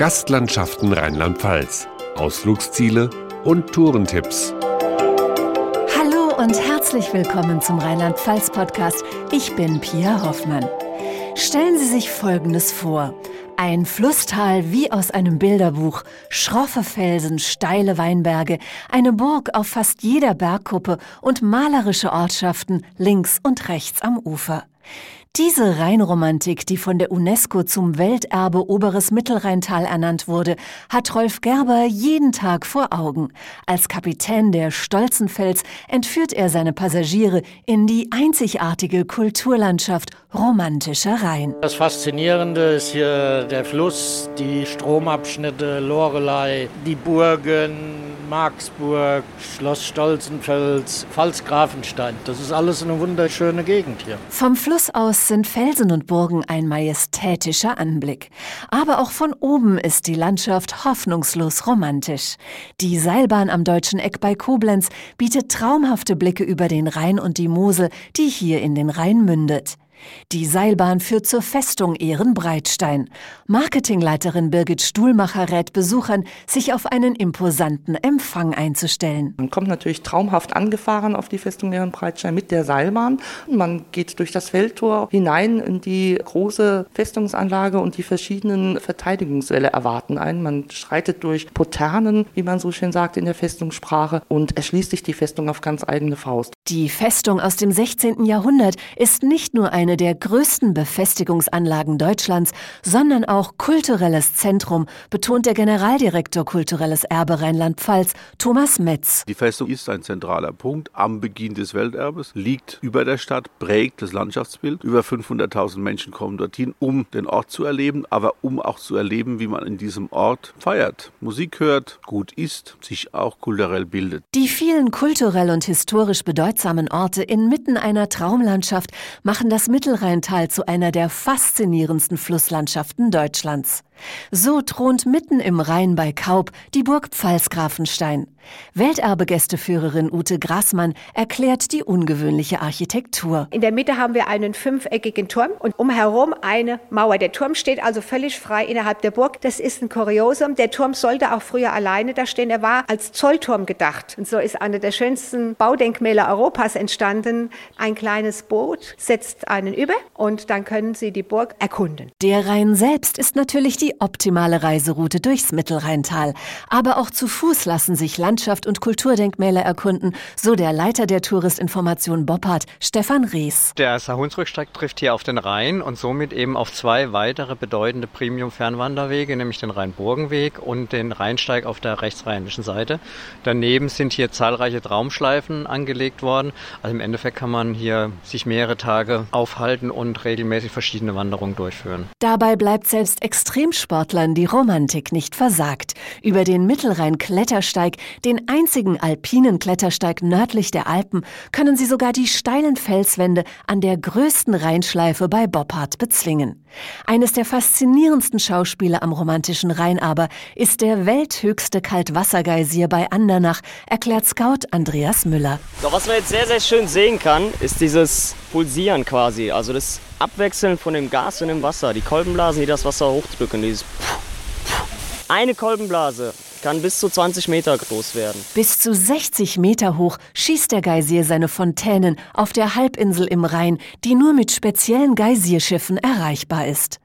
Gastlandschaften Rheinland-Pfalz, Ausflugsziele und Tourentipps. Hallo und herzlich willkommen zum Rheinland-Pfalz-Podcast. Ich bin Pia Hoffmann. Stellen Sie sich Folgendes vor. Ein Flusstal wie aus einem Bilderbuch, schroffe Felsen, steile Weinberge, eine Burg auf fast jeder Bergkuppe und malerische Ortschaften links und rechts am Ufer. Diese Rheinromantik, die von der UNESCO zum Welterbe Oberes Mittelrheintal ernannt wurde, hat Rolf Gerber jeden Tag vor Augen. Als Kapitän der Stolzenfels entführt er seine Passagiere in die einzigartige Kulturlandschaft romantischer Rhein. Das Faszinierende ist hier der Fluss, die Stromabschnitte, Lorelei, die Burgen, Marksburg, Schloss Stolzenfels, Pfalzgrafenstein. Das ist alles eine wunderschöne Gegend hier. Vom Fluss aus sind Felsen und Burgen ein majestätischer Anblick. Aber auch von oben ist die Landschaft hoffnungslos romantisch. Die Seilbahn am Deutschen Eck bei Koblenz bietet traumhafte Blicke über den Rhein und die Mosel, die hier in den Rhein mündet. Die Seilbahn führt zur Festung Ehrenbreitstein. Marketingleiterin Birgit Stuhlmacher rät Besuchern, sich auf einen imposanten Empfang einzustellen. Man kommt natürlich traumhaft angefahren auf die Festung Ehrenbreitstein mit der Seilbahn. Man geht durch das Feldtor hinein in die große Festungsanlage und die verschiedenen Verteidigungswälle erwarten einen. Man schreitet durch Poternen, wie man so schön sagt in der Festungssprache, und erschließt sich die Festung auf ganz eigene Faust. Die Festung aus dem 16. Jahrhundert ist nicht nur eine der größten Befestigungsanlagen Deutschlands, sondern auch kulturelles Zentrum, betont der Generaldirektor Kulturelles Erbe Rheinland-Pfalz, Thomas Metz. Die Festung ist ein zentraler Punkt am Beginn des Welterbes, liegt über der Stadt, prägt das Landschaftsbild. Über 500.000 Menschen kommen dorthin, um den Ort zu erleben, aber um auch zu erleben, wie man in diesem Ort feiert, Musik hört, gut isst, sich auch kulturell bildet. Die vielen kulturell und historisch bedeutsamen Orte inmitten einer Traumlandschaft machen das Mittelrheintal zu einer der faszinierendsten Flusslandschaften Deutschlands. So thront mitten im Rhein bei Kaub die Burg Pfalzgrafenstein. Welterbegästeführerin Ute Grassmann erklärt die ungewöhnliche Architektur. In der Mitte haben wir einen fünfeckigen Turm und umherum eine Mauer. Der Turm steht also völlig frei innerhalb der Burg. Das ist ein Kuriosum. Der Turm sollte auch früher alleine da stehen. Er war als Zollturm gedacht. Und so ist eine der schönsten Baudenkmäler Europas entstanden. Ein kleines Boot setzt einen über und dann können Sie die Burg erkunden. Der Rhein selbst ist natürlich die die optimale Reiseroute durchs Mittelrheintal. Aber auch zu Fuß lassen sich Landschaft und Kulturdenkmäler erkunden, so der Leiter der Touristinformation Boppard, Stefan Rees. Der Sahunsrücksteig trifft hier auf den Rhein und somit eben auf zwei weitere bedeutende Premium-Fernwanderwege, nämlich den Rheinburgenweg und den Rheinsteig auf der rechtsrheinischen Seite. Daneben sind hier zahlreiche Traumschleifen angelegt worden. Also im Endeffekt kann man hier sich mehrere Tage aufhalten und regelmäßig verschiedene Wanderungen durchführen. Dabei bleibt selbst extrem Sportlern die Romantik nicht versagt. Über den Mittelrhein-Klettersteig, den einzigen alpinen Klettersteig nördlich der Alpen, können sie sogar die steilen Felswände an der größten Rheinschleife bei Boppard bezwingen. Eines der faszinierendsten Schauspiele am romantischen Rhein aber ist der welthöchste Kaltwassergeysir bei Andernach, erklärt Scout Andreas Müller. Doch was man jetzt sehr, sehr schön sehen kann, ist dieses Pulsieren quasi. Also das Abwechseln von dem Gas und dem Wasser. Die Kolbenblasen, die das Wasser hochdrücken. Dieses Eine Kolbenblase kann bis zu 20 Meter groß werden. Bis zu 60 Meter hoch schießt der Geysir seine Fontänen auf der Halbinsel im Rhein, die nur mit speziellen Geysirschiffen erreichbar ist.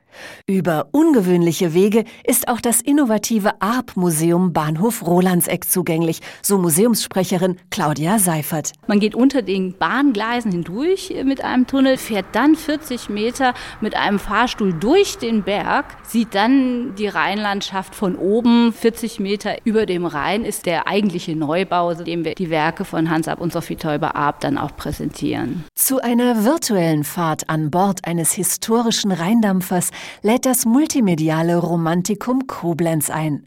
Über ungewöhnliche Wege ist auch das innovative ARP-Museum Bahnhof Rolandseck zugänglich, so Museumssprecherin Claudia Seifert. Man geht unter den Bahngleisen hindurch mit einem Tunnel, fährt dann 40 Meter mit einem Fahrstuhl durch den Berg, sieht dann die Rheinlandschaft von oben. 40 Meter über dem Rhein ist der eigentliche Neubau, dem wir die Werke von Hans Ab und Sophie Teuber Arp dann auch präsentieren. Zu einer virtuellen Fahrt an Bord eines historischen Rheindampfers lädt das multimediale Romantikum Koblenz ein.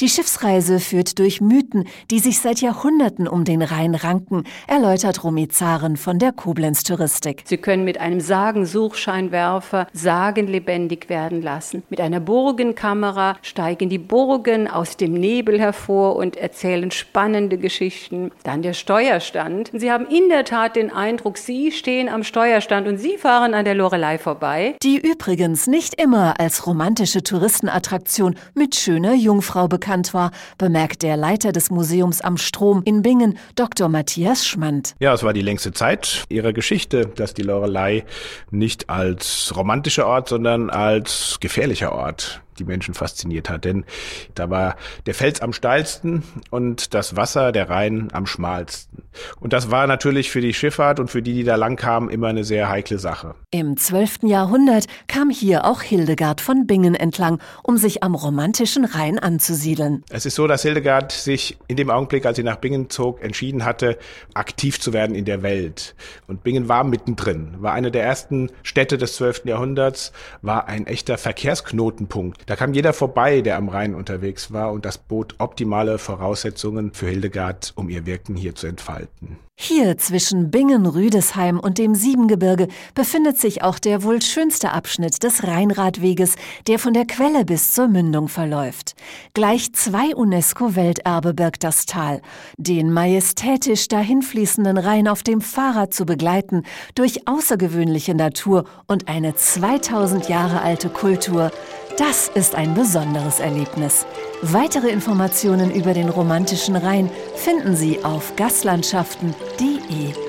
Die Schiffsreise führt durch Mythen, die sich seit Jahrhunderten um den Rhein ranken, erläutert Romy Zaren von der Koblenz Touristik. Sie können mit einem Sagensuchscheinwerfer Sagen lebendig werden lassen. Mit einer Burgenkamera steigen die Burgen aus dem Nebel hervor und erzählen spannende Geschichten. Dann der Steuerstand. Sie haben in der Tat den Eindruck, Sie stehen am Steuerstand und Sie fahren an der Lorelei vorbei. Die übrigens nicht immer als romantische Touristenattraktion mit schöner Jungfrau bekannt war, bemerkt der Leiter des Museums am Strom in Bingen, Dr. Matthias Schmand. Ja, es war die längste Zeit ihrer Geschichte, dass die Lorelei nicht als romantischer Ort, sondern als gefährlicher Ort die Menschen fasziniert hat. Denn da war der Fels am steilsten und das Wasser, der Rhein, am schmalsten. Und das war natürlich für die Schifffahrt und für die, die da lang kamen, immer eine sehr heikle Sache. Im 12. Jahrhundert kam hier auch Hildegard von Bingen entlang, um sich am romantischen Rhein anzusiedeln. Es ist so, dass Hildegard sich in dem Augenblick, als sie nach Bingen zog, entschieden hatte, aktiv zu werden in der Welt. Und Bingen war mittendrin, war eine der ersten Städte des 12. Jahrhunderts, war ein echter Verkehrsknotenpunkt. Da kam jeder vorbei, der am Rhein unterwegs war und das bot optimale Voraussetzungen für Hildegard, um ihr Wirken hier zu entfalten. Hier zwischen Bingen-Rüdesheim und dem Siebengebirge befindet sich auch der wohl schönste Abschnitt des Rheinradweges, der von der Quelle bis zur Mündung verläuft. Gleich zwei UNESCO-Welterbe birgt das Tal. Den majestätisch dahinfließenden Rhein auf dem Fahrrad zu begleiten, durch außergewöhnliche Natur und eine 2000 Jahre alte Kultur, das ist ein besonderes Erlebnis. Weitere Informationen über den romantischen Rhein finden Sie auf D E.